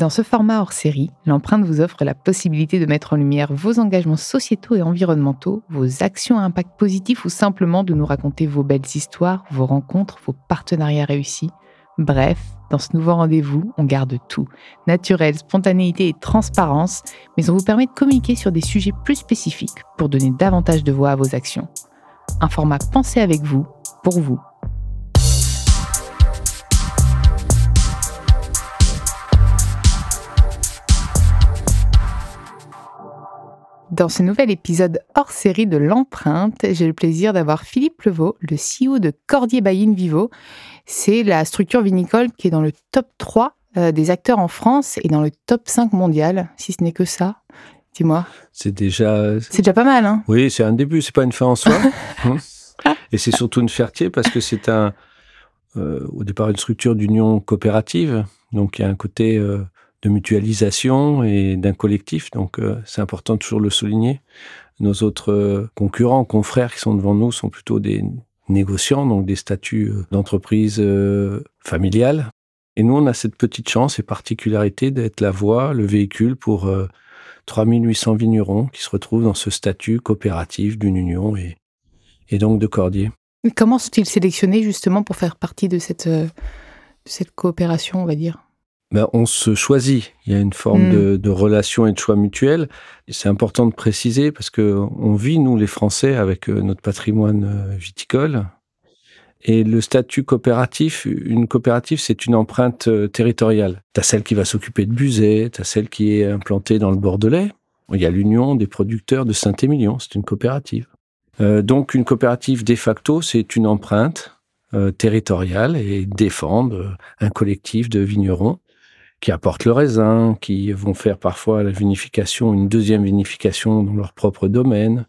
Dans ce format hors série, l'empreinte vous offre la possibilité de mettre en lumière vos engagements sociétaux et environnementaux, vos actions à impact positif ou simplement de nous raconter vos belles histoires, vos rencontres, vos partenariats réussis. Bref, dans ce nouveau rendez-vous, on garde tout. Naturel, spontanéité et transparence, mais on vous permet de communiquer sur des sujets plus spécifiques pour donner davantage de voix à vos actions. Un format pensé avec vous, pour vous Dans ce nouvel épisode hors série de l'empreinte, j'ai le plaisir d'avoir Philippe Levaux, le CEO de Cordier Bayin Vivo. C'est la structure vinicole qui est dans le top 3 euh, des acteurs en France et dans le top 5 mondial, si ce n'est que ça. Dis-moi. C'est déjà. C'est déjà pas mal, hein Oui, c'est un début, c'est pas une fin en soi. Et c'est surtout une fierté parce que c'est un, euh, au départ une structure d'union coopérative. Donc il y a un côté euh, de mutualisation et d'un collectif. Donc, euh, c'est important de toujours le souligner. Nos autres euh, concurrents, confrères qui sont devant nous sont plutôt des négociants, donc des statuts euh, d'entreprise familiale. Et nous, on a cette petite chance et particularité d'être la voie, le véhicule pour 3800 vignerons qui se retrouvent dans ce statut coopératif d'une union et, et donc de cordier. Comment sont-ils sélectionnés justement pour faire partie de cette, de cette coopération, on va dire? Ben, on se choisit. Il y a une forme hmm. de, relation et de choix mutuel. C'est important de préciser parce que on vit, nous, les Français, avec euh, notre patrimoine euh, viticole. Et le statut coopératif, une coopérative, c'est une empreinte euh, territoriale. Tu as celle qui va s'occuper de Buzet, tu as celle qui est implantée dans le Bordelais. Il y a l'Union des producteurs de Saint-Émilion, c'est une coopérative. donc une coopérative, de facto, c'est une empreinte territoriale et défendre un collectif de vignerons qui apportent le raisin, qui vont faire parfois la vinification, une deuxième vinification dans leur propre domaine.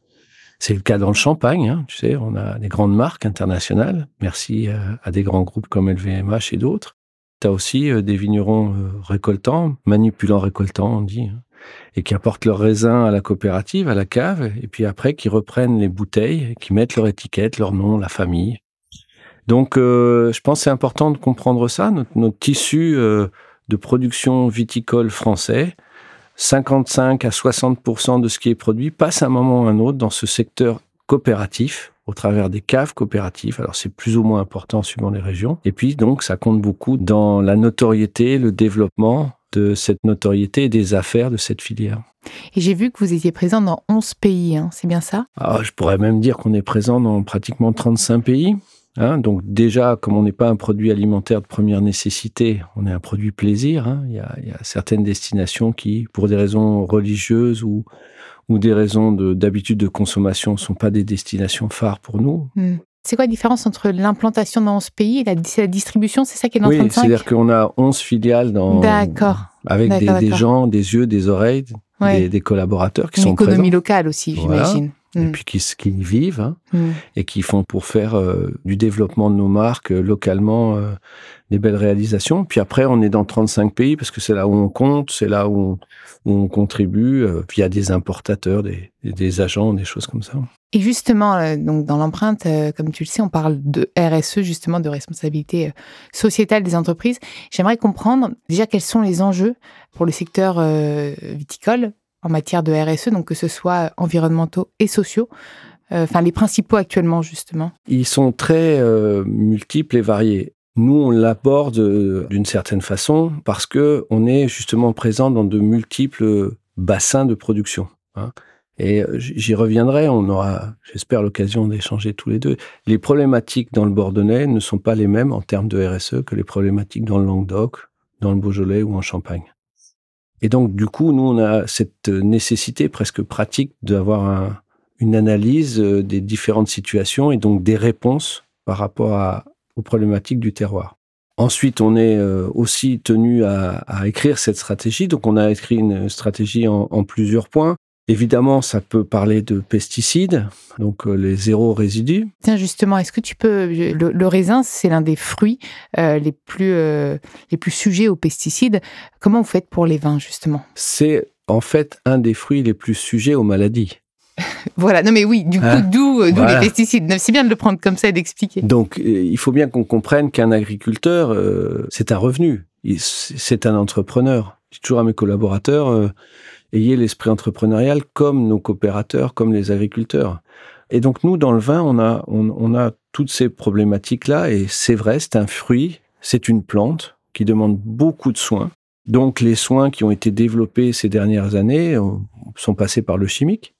C'est le cas dans le champagne, hein, tu sais, on a des grandes marques internationales, merci à, des grands groupes comme LVMH et d'autres. Tu as aussi euh, des vignerons euh, récoltants, manipulants récoltants, on dit, hein, et qui apportent leur raisin à la coopérative, à la cave, et puis après qui reprennent les bouteilles, qui mettent leur étiquette, leur nom, la famille. Donc, euh, je pense c'est important de comprendre ça, notre, notre tissu de production viticole français, 55 à 60 de ce qui est produit passe à un moment ou à un autre dans ce secteur coopératif au travers des caves coopératives. Alors c'est plus ou moins important suivant les régions. Et puis donc ça compte beaucoup dans la notoriété, le développement de cette notoriété et des affaires de cette filière. Et j'ai vu que vous étiez présent dans 11 pays, hein, c'est bien ça? Ah, Je pourrais même dire qu'on est présent dans pratiquement 35 pays. Hein, donc déjà, comme on n'est pas un produit alimentaire de première nécessité, on est un produit plaisir. Hein. Il, y a, certaines destinations qui, pour des raisons religieuses ou, ou des raisons d'habitude de, consommation, ne sont pas des destinations phares pour nous. Hmm. C'est quoi la différence entre l'implantation dans ce pays et la, distribution? C'est ça qui est dans Oui, c'est-à-dire qu'on a 11 filiales dans, avec des, gens, des yeux, des oreilles, des, collaborateurs qui sont présents. Une économie locale aussi, j'imagine et mm. puis qui, qui y vivent hein, mm. et qui font pour faire euh, du développement de nos marques euh, localement euh, des belles réalisations. Puis après, on est dans 35 pays parce que c'est là où on compte, c'est là où on, contribue via des importateurs, des, des, agents, des choses comme ça. Et justement, donc dans l'empreinte, comme tu le sais, on parle de RSE, justement de responsabilité sociétale des entreprises. J'aimerais comprendre déjà quels sont les enjeux pour le secteur viticole en matière de RSE, donc que ce soit environnementaux et sociaux euh, Enfin, les principaux actuellement, justement Ils sont très euh, multiples et variés. Nous, on l'aborde euh, d'une certaine façon parce que on est justement présent dans de multiples bassins de production. Hein. Et j'y reviendrai, on aura, j'espère, l'occasion d'échanger tous les deux. Les problématiques dans le Bordelais ne sont pas les mêmes en termes de RSE que les problématiques dans le Languedoc, dans le Beaujolais ou en Champagne. Et donc, du coup, nous, on a cette nécessité presque pratique d'avoir une analyse euh, des différentes situations et donc des réponses par rapport aux problématiques du terroir. Ensuite, on est euh, aussi tenu à, écrire cette stratégie. Donc, on a écrit une stratégie en plusieurs points. Évidemment, ça peut parler de pesticides, donc euh, les zéro résidus. Tiens, justement, est-ce que tu peux... Le, raisin, c'est l'un des fruits euh, les, plus, euh, les plus sujets aux pesticides. Comment vous faites pour les vins, justement? C'est en fait un des fruits les plus sujets aux maladies. voilà, non mais oui, du coup, hein? d'où les pesticides. C'est bien de le prendre comme ça et d'expliquer. Donc, il faut bien qu'on comprenne qu'un agriculteur, c'est un revenu, c'est un entrepreneur. Je dis toujours à mes collaborateurs, euh, ayez l'esprit entrepreneurial comme nos coopérateurs, comme les agriculteurs. Et donc nous, dans le vin, on a, on, a toutes ces problématiques-là, et c'est vrai, c'est un fruit, c'est une plante qui demande beaucoup de soins. Donc les soins qui ont été développés ces dernières années euh, sont passés par le chimique.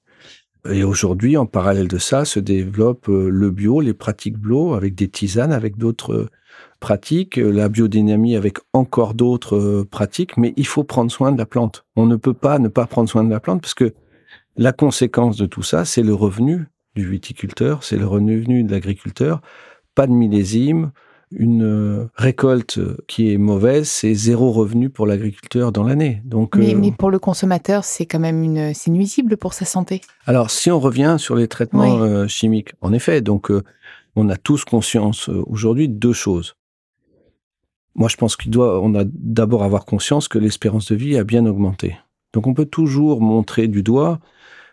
Et aujourd'hui, en parallèle de ça, se développe euh, le bio, les pratiques bio, avec des tisanes, avec d'autres euh, pratiques, la biodynamie avec encore d'autres pratiques, mais il faut prendre soin de la plante. On ne peut pas ne pas prendre soin de la plante parce que la conséquence de tout ça, c'est le revenu du viticulteur, c'est le revenu de l'agriculteur. Pas de millésime, une euh, récolte qui est mauvaise, c'est zéro revenu pour l'agriculteur dans l'année. Donc, mais, euh, pour le consommateur, c'est quand même une, c'est nuisible pour sa santé. Alors, si on revient sur les traitements euh, chimiques, en effet, donc on a tous conscience aujourd'hui de deux choses. Moi, je pense qu'il doit, on a d'abord avoir conscience que l'espérance de vie a bien augmenté. Donc, on peut toujours montrer du doigt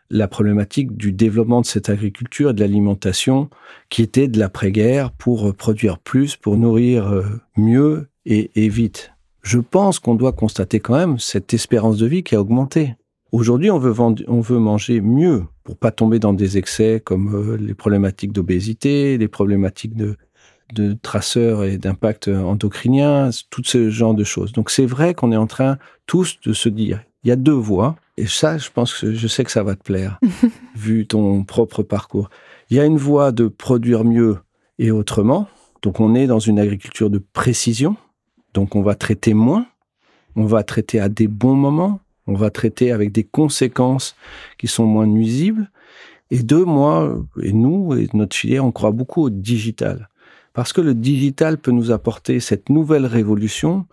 la problématique du développement de cette agriculture et de l'alimentation qui était de l'après-guerre pour produire plus, pour nourrir euh, mieux et, vite. Je pense qu'on doit constater quand même cette espérance de vie qui a augmenté. Aujourd'hui, on veut, on veut manger mieux pour pas tomber dans des excès comme euh, les problématiques d'obésité, les problématiques de, de traceurs et d'impact endocrinien, tout ce genre de choses. Donc c'est vrai qu'on est en train tous de se dire, il y a deux voies. Et ça, je pense que je sais que ça va te plaire, vu ton propre parcours. Il y a une voie de produire mieux et autrement. Donc on est dans une agriculture de précision. Donc on va traiter moins, on va traiter à des bons moments, on va traiter avec des conséquences qui sont moins nuisibles. Et deux, moi et nous et notre filière, on croit beaucoup au digital. Parce que le digital peut nous apporter cette nouvelle révolution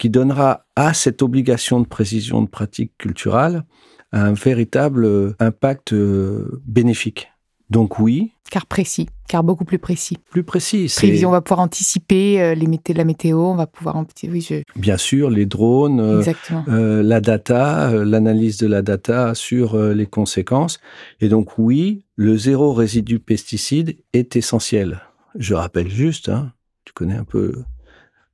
qui donnera à cette obligation de précision de pratique culturelle un véritable euh, impact euh, bénéfique. Donc oui. Car précis, car beaucoup plus précis. Plus précis. Prévision, on va pouvoir anticiper euh, les la météo, on va pouvoir oui, Bien sûr, les drones, la data, l'analyse de la data sur les conséquences. Et donc oui, le zéro résidu pesticide est essentiel. Je rappelle juste, hein, tu connais un peu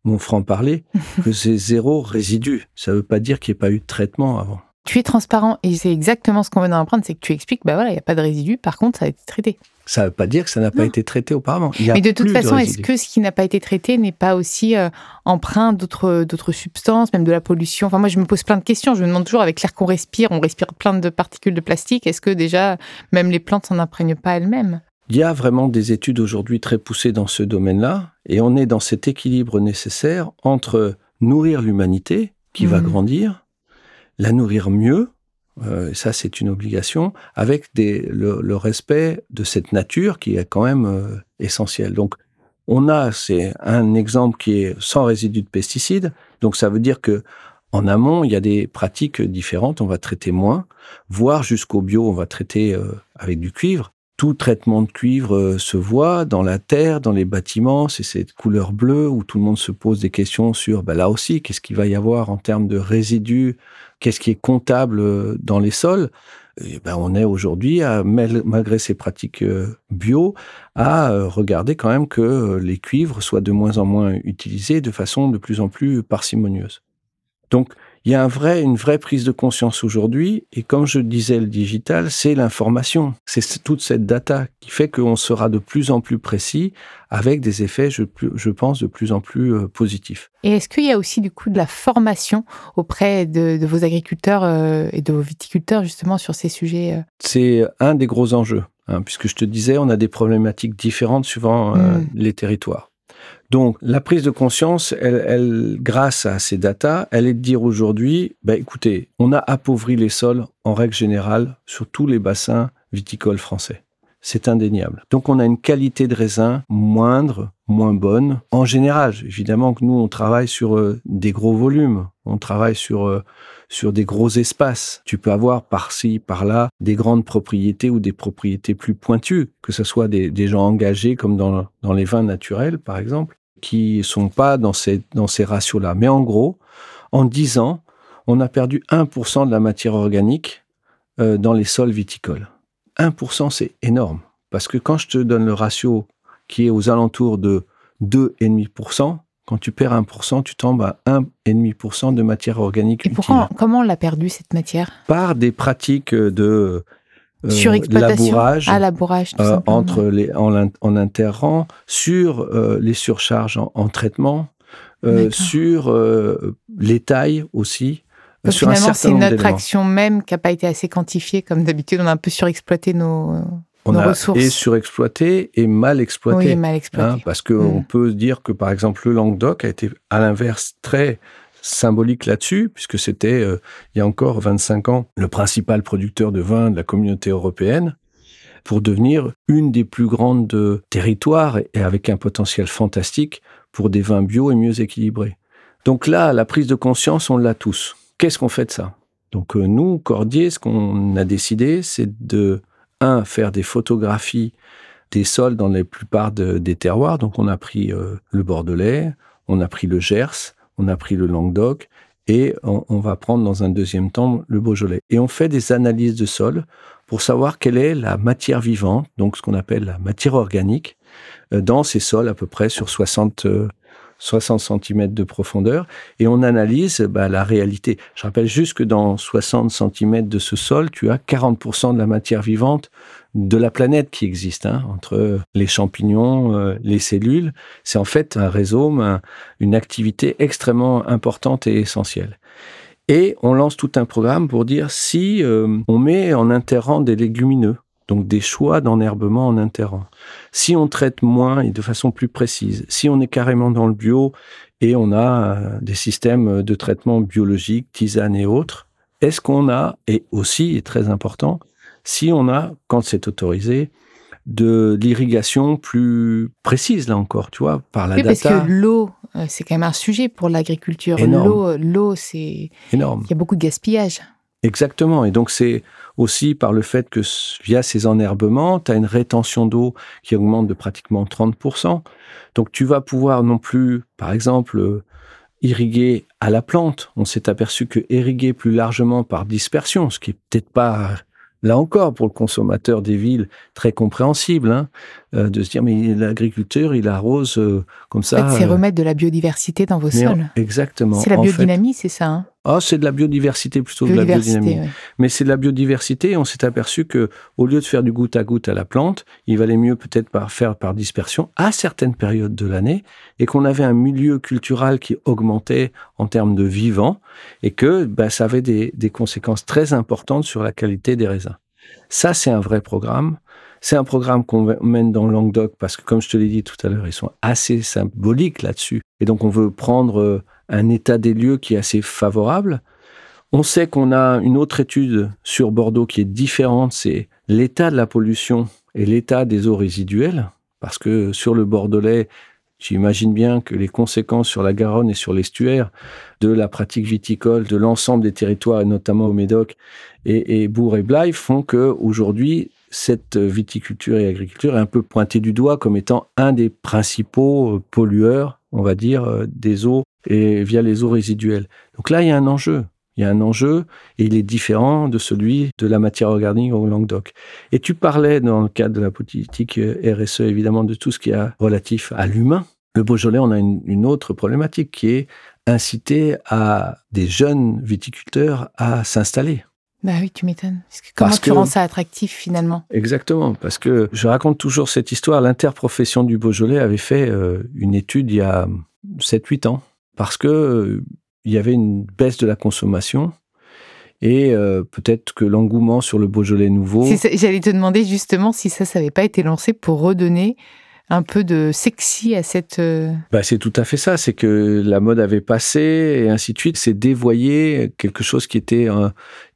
mon franc-parler, que c'est zéro résidu. Ça ne veut pas dire qu'il n'y ait pas eu de traitement avant. Tu es transparent et c'est exactement ce qu'on veut d'apprendre, c'est que tu expliques, bah voilà, il n'y a pas de résidu, par contre, ça a été traité. Ça ne veut pas dire que ça n'a pas été traité auparavant. Mais de toute façon, est-ce que ce qui n'a pas été traité n'est pas aussi euh, empreint d'autres, d'autres substances, même de la pollution? Enfin, moi, je me pose plein de questions. Je me demande toujours, avec l'air qu'on respire, on respire plein de particules de plastique. Est-ce que déjà, même les plantes s'en imprègnent pas elles-mêmes? Il y a vraiment des études aujourd'hui très poussées dans ce domaine-là, et on est dans cet équilibre nécessaire entre nourrir l'humanité, qui va mmh. grandir, la nourrir mieux, euh, ça c'est une obligation, avec le, respect de cette nature qui est quand même euh, essentielle. Donc on a, c'est un exemple qui est sans résidus de pesticides, donc ça veut dire que en amont, il y a des pratiques différentes, on va traiter moins, voire jusqu'au bio, on va traiter euh, avec du cuivre tout traitement de cuivre euh, se voit dans la terre, dans les bâtiments, c'est cette couleur bleue où tout le monde se pose des questions sur, bah là aussi, qu'est-ce qu'il va y avoir en termes de résidus, qu'est-ce qui est comptable euh, dans les sols? Et ben on est aujourd'hui, malgré ces pratiques euh, bio, à regarder quand même que les cuivres soient de moins en moins utilisés de façon de plus en plus parcimonieuse. Donc, il y a un vrai, une vraie prise de conscience aujourd'hui. Et comme je disais, le digital, c'est l'information. C'est toute cette data qui fait qu'on sera de plus en plus précis avec des effets, je, je pense, de plus en plus euh, positifs. Et est-ce qu'il y a aussi du coup de la formation auprès de, vos agriculteurs euh, et de vos viticulteurs justement sur ces sujets euh? C'est un des gros enjeux. Hein, puisque je te disais, on a des problématiques différentes suivant mmh. les territoires. Donc, la prise de conscience, elle, grâce à ces datas, elle est de dire aujourd'hui, bah, écoutez, on a appauvri les sols en règle générale sur tous les bassins viticoles français. C'est indéniable. Donc, on a une qualité de raisin moindre, moins bonne. En général, évidemment que nous, on travaille sur euh, des gros volumes. On travaille sur euh, sur des gros espaces. Tu peux avoir par-ci, par-là, des grandes propriétés ou des propriétés plus pointues, que ce soit des, gens engagés comme dans, dans, les vins naturels, par exemple, qui sont pas dans ces, dans ces ratios-là. Mais en gros, en 10 ans, on a perdu 1% de la matière organique euh, dans les sols viticoles. 1%, c'est énorme. Parce que quand je te donne le ratio qui est aux alentours de 2,5%, Quand tu perds 1%, tu tombes à 1,5% de matière organique Et pourquoi, comment on l'a perdu cette matière? Par des pratiques de euh, Surexploitation. labourage, ah, labourage euh, entre les, en, en interrang, sur euh, les surcharges en, traitement, sur les tailles aussi. Donc sur finalement, c'est notre action même qui n'a pas été assez quantifiée. Comme d'habitude, on a un peu surexploité nos, on nos a ressources. et surexploité et mal exploité. Oui, mal exploité. Hein, parce qu'on mm. peut dire que, par exemple, le Languedoc a été, à l'inverse, très symbolique là-dessus, puisque c'était, euh, il y a encore 25 ans, le principal producteur de vin de la communauté européenne, pour devenir une des plus grandes territoires et avec un potentiel fantastique pour des vins bio et mieux équilibrés. Donc là, la prise de conscience, on l'a tous. Qu'est-ce qu'on fait de ça? Donc euh, nous, Cordier, ce qu'on a décidé, c'est de, un, faire des photographies des sols dans la plupart des terroirs. Donc on a pris euh, le Bordelais, on a pris le Gers, on a pris le Languedoc et on, va prendre dans un deuxième temps le Beaujolais. Et on fait des analyses de sol pour savoir quelle est la matière vivante, donc ce qu'on appelle la matière organique, euh, dans ces sols à peu près sur 60, 60 cm de profondeur et on analyse bah, la réalité. Je rappelle juste que dans 60 cm de ce sol, tu as 40% de la matière vivante de la planète qui existe, hein, entre les champignons, euh, les cellules. C'est en fait un réseau, une activité extrêmement importante et essentielle. Et on lance tout un programme pour dire si euh, on met en interrant des légumineux, donc des choix d'enherbement en interrant. Si on traite moins et de façon plus précise, si on est carrément dans le bio et on a euh, des systèmes de traitement biologique, tisane et autres, est-ce qu'on a, et aussi, et très important, si on a, quand c'est autorisé, de l'irrigation plus précise, là encore, tu vois, par la oui, data. Parce que l'eau, euh, c'est quand même un sujet pour l'agriculture. L'eau, l'eau, c'est... Énorme. Il y a beaucoup de gaspillage. Exactement. Et donc, c'est aussi par le fait que via ces enherbements, tu as une rétention d'eau qui augmente de pratiquement 30%. Donc, tu vas pouvoir non plus, par exemple, euh, irriguer à la plante. On s'est aperçu que irriguer plus largement par dispersion, ce qui est peut-être pas là encore, pour le consommateur des villes, très compréhensible, hein, euh, de se dire, mais l'agriculteur, il arrose euh, comme ça. c'est remettre de la biodiversité dans vos sols. exactement. C'est la biodynamie, c'est ça hein ah, c'est de la biodiversité plutôt que de la biodynamie. Mais c'est de la biodiversité. on s'est aperçu que au lieu de faire du goutte à goutte à la plante, il valait mieux peut-être par, faire par dispersion à certaines périodes de l'année et qu'on avait un milieu culturel qui augmentait en termes de vivant et que bah, ça avait des, des conséquences très importantes sur la qualité des raisins. Ça, c'est un vrai programme. C'est un programme qu'on mène dans Languedoc parce que, comme je te l'ai dit tout à l'heure, ils sont assez symboliques là-dessus. Et donc, on veut prendre euh, un état des lieux qui est assez favorable. On sait qu'on a une autre étude sur Bordeaux qui est différente, c'est l'état de la pollution et l'état des eaux résiduelles. Parce que sur le Bordelais, J'imagine bien que les conséquences sur la Garonne et sur l'estuaire de la pratique viticole de l'ensemble des territoires, notamment au Médoc et, et Bourg et Blaye, font que aujourd'hui cette viticulture et agriculture est un peu pointée du doigt comme étant un des principaux pollueurs, on va dire, euh, des eaux et via les eaux résiduelles. Donc là, il y a un enjeu. Il y a un enjeu et il est différent de celui de la matière organique au Languedoc. Et tu parlais dans le cadre de la politique RSE évidemment de tout ce qui est relatif à l'humain. Le Beaujolais, on a une, autre problématique qui est inciter à des jeunes viticulteurs à s'installer. Bah oui, tu m'étonnes. Comment tu rends ça attractif finalement? Exactement, parce que je raconte toujours cette histoire. L'interprofession du Beaujolais avait fait euh, une étude il y a 7-8 ans, parce que euh, il y avait une baisse de la consommation et euh, peut-être que l'engouement sur le Beaujolais nouveau. J'allais te demander justement si ça, ça n'avait pas été lancé pour redonner un peu de sexy à cette... Euh, bah, c'est tout à fait ça, c'est que la mode avait passé et ainsi de suite, c'est dévoyer quelque chose qui était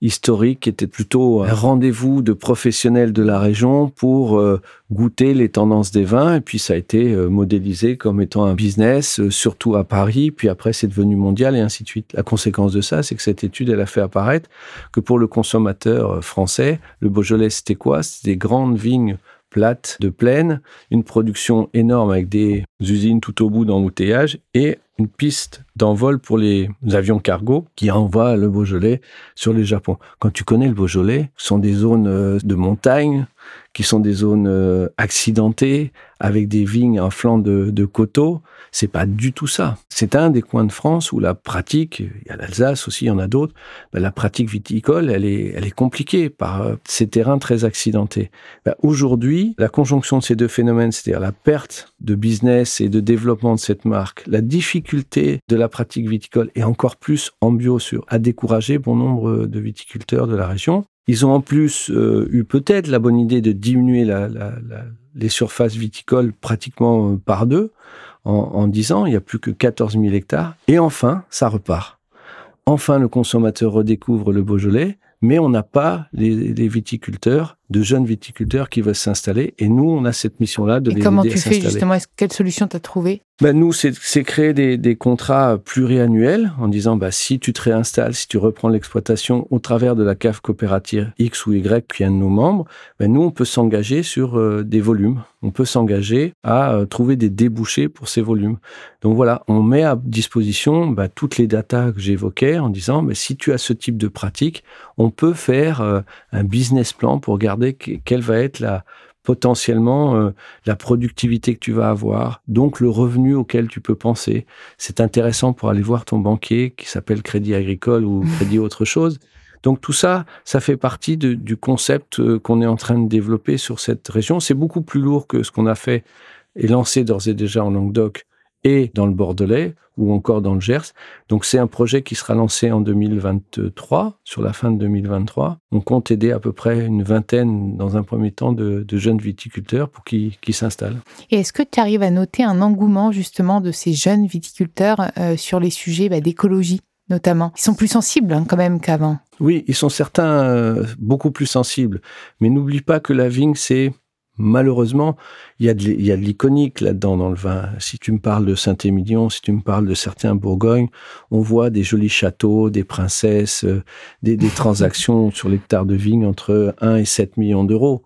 historique, qui était plutôt un rendez-vous de professionnels de la région pour euh, goûter les tendances des vins. Et puis ça a été euh, modélisé comme étant un business, surtout à Paris, puis après c'est devenu mondial et ainsi de suite. La conséquence de ça, c'est que cette étude, elle a fait apparaître que pour le consommateur français, le Beaujolais, c'était quoi? C'était des grandes vignes plate de plaine, une production énorme avec des usines tout au bout d'embouteillage et une piste d'envol pour les avions cargo qui envoient le Beaujolais sur le Japon. Quand tu connais le Beaujolais, ce sont des zones euh, de montagne, qui sont des zones euh, accidentées, avec des vignes en flanc de, de coteaux. C'est pas du tout ça. C'est un des coins de France où la pratique, il y a l'Alsace aussi, il y en a d'autres, ben, la pratique viticole, elle est, elle est compliquée par euh, ces terrains très accidentés. Ben, aujourd'hui, la conjonction de ces deux phénomènes, c'est-à-dire la perte de business et de développement de cette marque, la difficulté de la pratique viticole et encore plus en bio sur, a découragé bon nombre de viticulteurs de la région. Ils ont en plus euh, eu peut-être la bonne idée de diminuer les surfaces viticoles pratiquement euh, par deux en, en 10 ans. Il n'y a plus que 14 000 hectares. Et enfin, ça repart. Enfin, le consommateur redécouvre le Beaujolais, mais on n'a pas les, viticulteurs, de jeunes viticulteurs qui veulent s'installer. Et nous, on a cette mission-là de et les comment tu fais justement? Quelle solution tu as trouvé ben Nous, c'est créer des, des, contrats pluriannuels en disant bah, si tu te réinstalles, si tu reprends l'exploitation au travers de la cave coopérative X ou Y qui est un de nos membres, ben nous, on peut s'engager sur euh, des volumes. On peut s'engager à euh, trouver des débouchés pour ces volumes. Donc voilà, on met à disposition bah, toutes les datas que j'évoquais en disant mais si tu as ce type de pratique, on peut faire euh, un business plan pour regarder quelle va être la potentiellement euh, la productivité que tu vas avoir, donc le revenu auquel tu peux penser. C'est intéressant pour aller voir ton banquier qui s'appelle Crédit Agricole ou Crédit autre chose. Donc tout ça, ça fait partie du concept euh, qu'on est en train de développer sur cette région. C'est beaucoup plus lourd que ce qu'on a fait et lancé d'ores et déjà en Languedoc et dans le Bordelais ou encore dans le Gers. Donc c'est un projet qui sera lancé en 2023, sur la fin de 2023. On compte aider à peu près une vingtaine, dans un premier temps, de, jeunes viticulteurs pour qu'ils s'installent. Et est-ce que tu arrives à noter un engouement justement de ces jeunes viticulteurs euh, sur les sujets bah, d'écologie notamment? Ils sont plus sensibles hein, quand même qu'avant. Oui, ils sont certains euh, beaucoup plus sensibles. Mais n'oublie pas que la vigne, c'est malheureusement, il y a de, l'iconique là-dedans dans le vin. Si tu me parles de Saint-Émilion, si tu me parles de certains Bourgognes, on voit des jolis châteaux, des princesses, euh, des, transactions sur l'hectare de vigne entre 1 et 7 millions d'euros.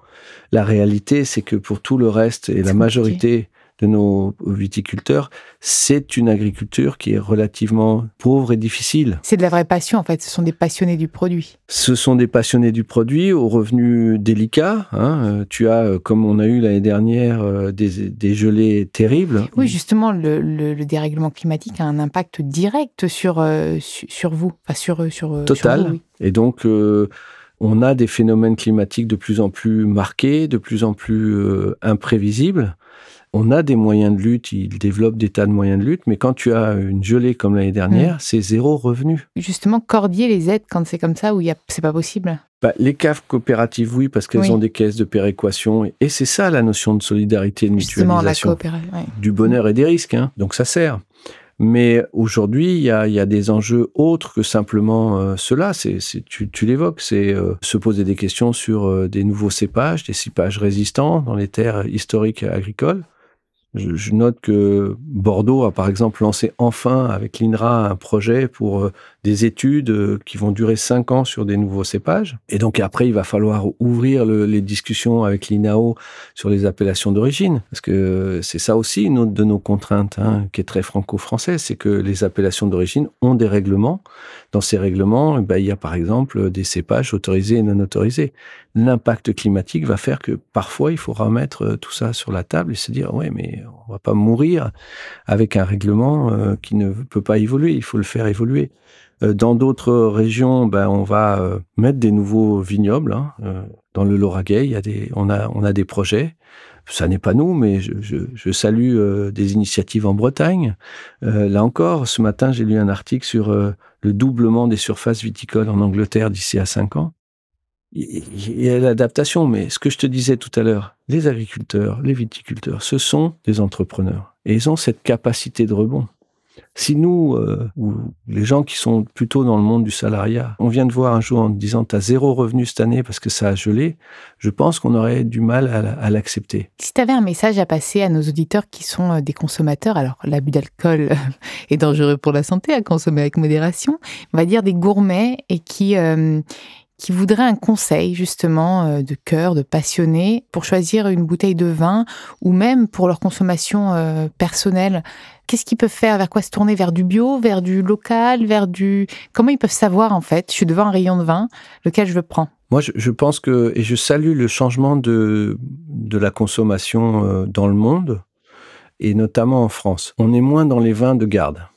La réalité, c'est que pour tout le reste et la majorité de nos viticulteurs, c'est une agriculture qui est relativement pauvre et difficile. C'est de la vraie passion, en fait. Ce sont des passionnés du produit. Ce sont des passionnés du produit aux revenus délicats. Hein. Euh, tu as, euh, comme on a eu l'année dernière, euh, des, gelées terribles. Oui, justement, le, dérèglement climatique a un impact direct sur, sur vous, enfin, sur, sur, Total. Et donc, on a des phénomènes climatiques de plus en plus marqués, de plus en plus imprévisibles on a des moyens de lutte, ils développent des tas de moyens de lutte, mais quand tu as une gelée comme l'année dernière, mm. c'est zéro revenu. Justement, Cordier les aide quand c'est comme ça ou c'est pas possible? Bah, Les caves coopératives, oui, parce qu'elles ont des caisses de péréquation. Et, c'est ça la notion de solidarité et de Justement, mutualisation. La Du bonheur et des risques, hein. donc ça sert. Mais aujourd'hui, il y a, des enjeux autres que simplement euh, cela. C'est, tu, l'évoques, c'est euh, se poser des questions sur euh, des nouveaux cépages, des cépages résistants dans les terres historiques agricoles. Je, note que Bordeaux a par exemple lancé enfin avec l'INRA un projet pour euh, des études euh, qui vont durer cinq ans sur des nouveaux cépages. Et donc après, il va falloir ouvrir les discussions avec l'INAO sur les appellations d'origine. Parce que c'est ça aussi une autre de nos contraintes hein, qui est très franco-française, c'est que les appellations d'origine ont des règlements. Dans ces règlements, eh ben, il y a par exemple des cépages autorisés et non autorisés. L'impact climatique va faire que parfois il faut remettre euh, tout ça sur la table et se dire, ouais, mais on va pas mourir avec un règlement euh, qui ne peut pas évoluer, il faut le faire évoluer. Euh, dans d'autres régions, ben, on va mettre des nouveaux vignobles. Hein, dans le Lauragais, il y a des, on, a, on a des projets ça n'est pas nous, mais je, salue des initiatives en Bretagne. là encore, ce matin, j'ai lu un article sur le doublement des surfaces viticoles en Angleterre d'ici à 5 ans. Il y a l'adaptation, mais ce que je te disais tout à l'heure, les agriculteurs, les viticulteurs, ce sont des entrepreneurs. Et ils ont cette capacité de rebond. Si nous, euh, ou les gens qui sont plutôt dans le monde du salariat, on vient de voir un jour en disant tu as zéro revenu cette année parce que ça a gelé, je pense qu'on aurait du mal à, l'accepter. Si tu avais un message à passer à nos auditeurs qui sont euh, des consommateurs, alors l'abus d'alcool est dangereux pour la santé, à consommer avec modération, on va dire des gourmets et qui, euh, qui voudraient un conseil justement euh, de cœur, de passionné, pour choisir une bouteille de vin ou même pour leur consommation euh, personnelle, qu'est-ce qu'ils peuvent faire Vers quoi se tourner Vers du bio, vers du local, vers du... Comment ils peuvent savoir en fait? Je suis devant un rayon de vin, lequel je prends? Moi, je, pense que, et je salue le changement de, de la consommation euh, dans le monde, et notamment en France. On est moins dans les vins de garde.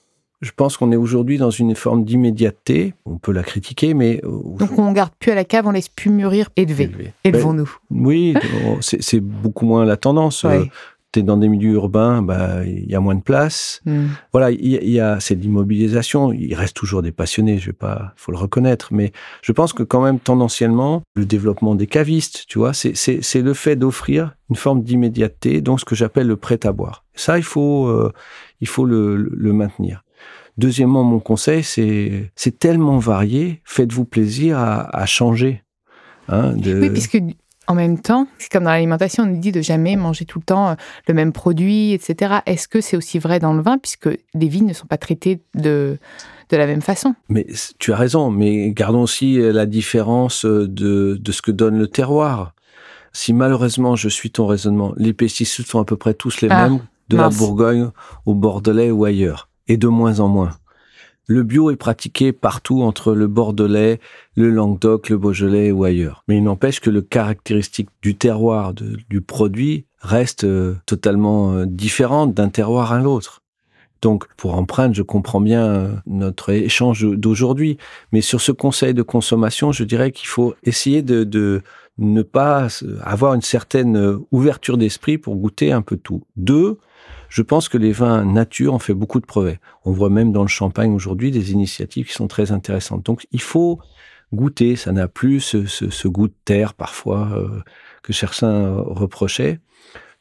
Je pense qu'on est aujourd'hui dans une forme d'immédiateté. On peut la critiquer, mais... Euh, Donc on garde plus à la cave, on laisse plus mûrir, élever. Élevons-nous. Ben, oui, c'est beaucoup moins la tendance. Euh, tu es dans des milieux urbains, bah, il y a moins de place. Hmm. Voilà, il y, a, c'est l'immobilisation. Il reste toujours des passionnés, je vais pas, faut le reconnaître. Mais je pense que quand même, tendanciellement, le développement des cavistes, tu vois, c'est le fait d'offrir une forme d'immédiateté, donc ce que j'appelle le prêt à boire. Ça, il faut, euh, il faut le, le maintenir. Deuxièmement, mon conseil, c'est c'est tellement varié, faites-vous plaisir à, à changer. Hein, de... Oui, puisque en même temps, c'est comme dans l'alimentation, on nous dit de jamais manger tout le temps euh, le même produit, etc. Est-ce que c'est aussi vrai dans le vin, puisque les vignes ne sont pas traitées de, de la même façon? Mais tu as raison, mais gardons aussi euh, la différence euh, de, de ce que donne le terroir. Si malheureusement je suis ton raisonnement, les pesticides sont à peu près tous les ah, mêmes, de la Bourgogne au Bordelais ou ailleurs et de moins en moins. Le bio est pratiqué partout entre le Bordelais, le Languedoc, le Beaujolais ou ailleurs. Mais il n'empêche que le caractéristique du terroir, du produit, reste euh, totalement euh, différent d'un terroir à l'autre. Donc, pour empreinte, je comprends bien euh, notre échange d'aujourd'hui. Mais sur ce conseil de consommation, je dirais qu'il faut essayer de, ne pas avoir une certaine ouverture d'esprit pour goûter un peu tout. Deux, je pense que les vins nature ont fait beaucoup de progrès. On voit même dans le champagne aujourd'hui des initiatives qui sont très intéressantes. Donc il faut goûter, ça n'a plus ce, goût de terre parfois euh, que certains reprochaient.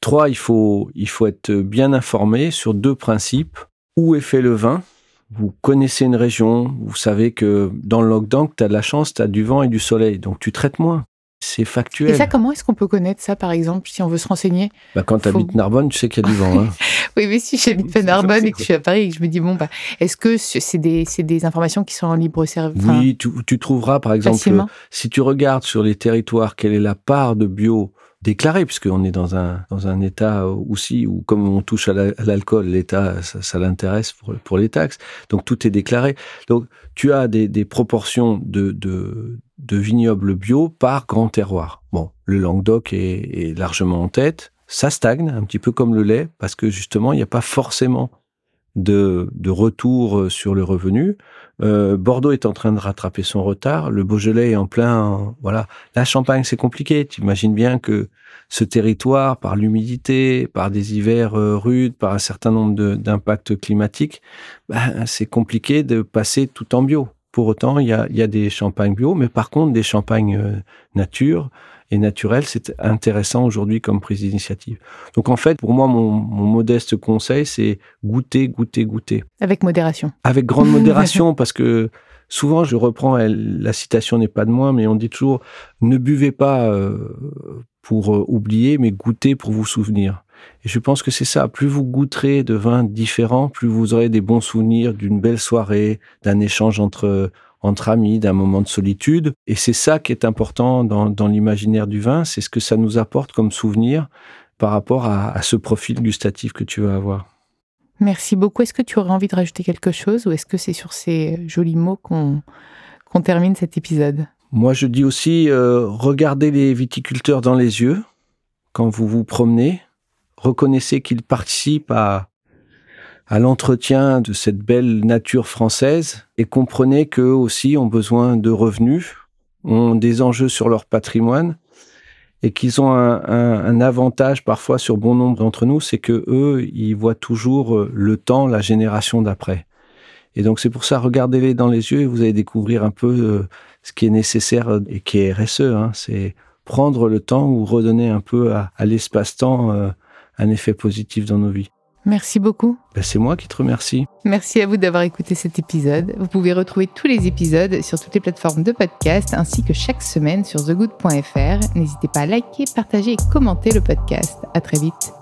Trois, il faut, il faut être bien informé sur deux principes. Où est fait le vin? Vous connaissez une région, vous savez que dans le lockdown, tu as de la chance, tu as du vent et du soleil, donc tu traites moins. C'est factuel. Et ça, comment est-ce qu'on peut connaître ça, par exemple, si on veut se renseigner bah, Quand tu habites Narbonne, tu sais qu'il y a du vent. Hein. oui, mais si j'habite pas Narbonne et que je suis à Paris et que je me dis, bon, bah, est-ce que c'est des, des, informations qui sont en libre service Oui, tu, tu, trouveras, par exemple, si tu regardes sur les territoires, quelle est la part de bio déclaré, puisqu'on est dans un, dans un État aussi où, comme on touche à l'alcool, l'État, ça, l'intéresse pour, pour, les taxes. Donc, tout est déclaré. Donc, tu as des, proportions de, de, vignobles bio par grand terroir. Bon, le Languedoc est, largement en tête. Ça stagne, un petit peu comme le lait, parce que justement, il n'y a pas forcément de, de retour sur le revenu. Euh, Bordeaux est en train de rattraper son retard. Le Beaujolais est en plein. voilà. La Champagne, c'est compliqué. Tu imagines bien que ce territoire, par l'humidité, par des hivers euh, rudes, par un certain nombre d'impacts climatiques, ben, c'est compliqué de passer tout en bio. Pour autant, il y a, y a, des champagnes bio, mais par contre, des champagnes euh, nature, et naturel, c'est intéressant aujourd'hui comme prise d'initiative. Donc en fait, pour moi, mon, modeste conseil, c'est goûter, goûter, goûter. Avec modération. Avec grande modération, parce que souvent, je reprends, la citation n'est pas de moi, mais on dit toujours, ne buvez pas euh, pour euh, oublier, mais goûtez pour vous souvenir. Et je pense que c'est ça. Plus vous goûterez de vins différents, plus vous aurez des bons souvenirs d'une belle soirée, d'un échange entre entre amis, d'un moment de solitude. Et c'est ça qui est important dans, l'imaginaire du vin, c'est ce que ça nous apporte comme souvenir par rapport à, ce profil gustatif que tu vas avoir. Merci beaucoup. Est-ce que tu aurais envie de rajouter quelque chose ou est-ce que c'est sur ces jolis mots qu'on termine cet épisode? Moi, je dis aussi, euh, regardez les viticulteurs dans les yeux quand vous vous promenez. Reconnaissez qu'ils participent à, à l'entretien de cette belle nature française et comprenez qu'eux aussi ont besoin de revenus, ont des enjeux sur leur patrimoine et qu'ils ont un, avantage parfois sur bon nombre d'entre nous, c'est que eux, ils voient toujours euh, le temps, la génération d'après. Et donc c'est pour ça, regardez-les dans les yeux et vous allez découvrir un peu euh, ce qui est nécessaire euh, et qui est RSE. Hein. c'est prendre le temps ou redonner un peu à, l'espace-temps un effet positif dans nos vies. Merci beaucoup. Ben, c'est moi qui te remercie. Merci à vous d'avoir écouté cet épisode. Vous pouvez retrouver tous les épisodes sur toutes les plateformes de podcast ainsi que chaque semaine sur thegood.fr. N'hésitez pas à liker, partager et commenter le podcast. À très vite.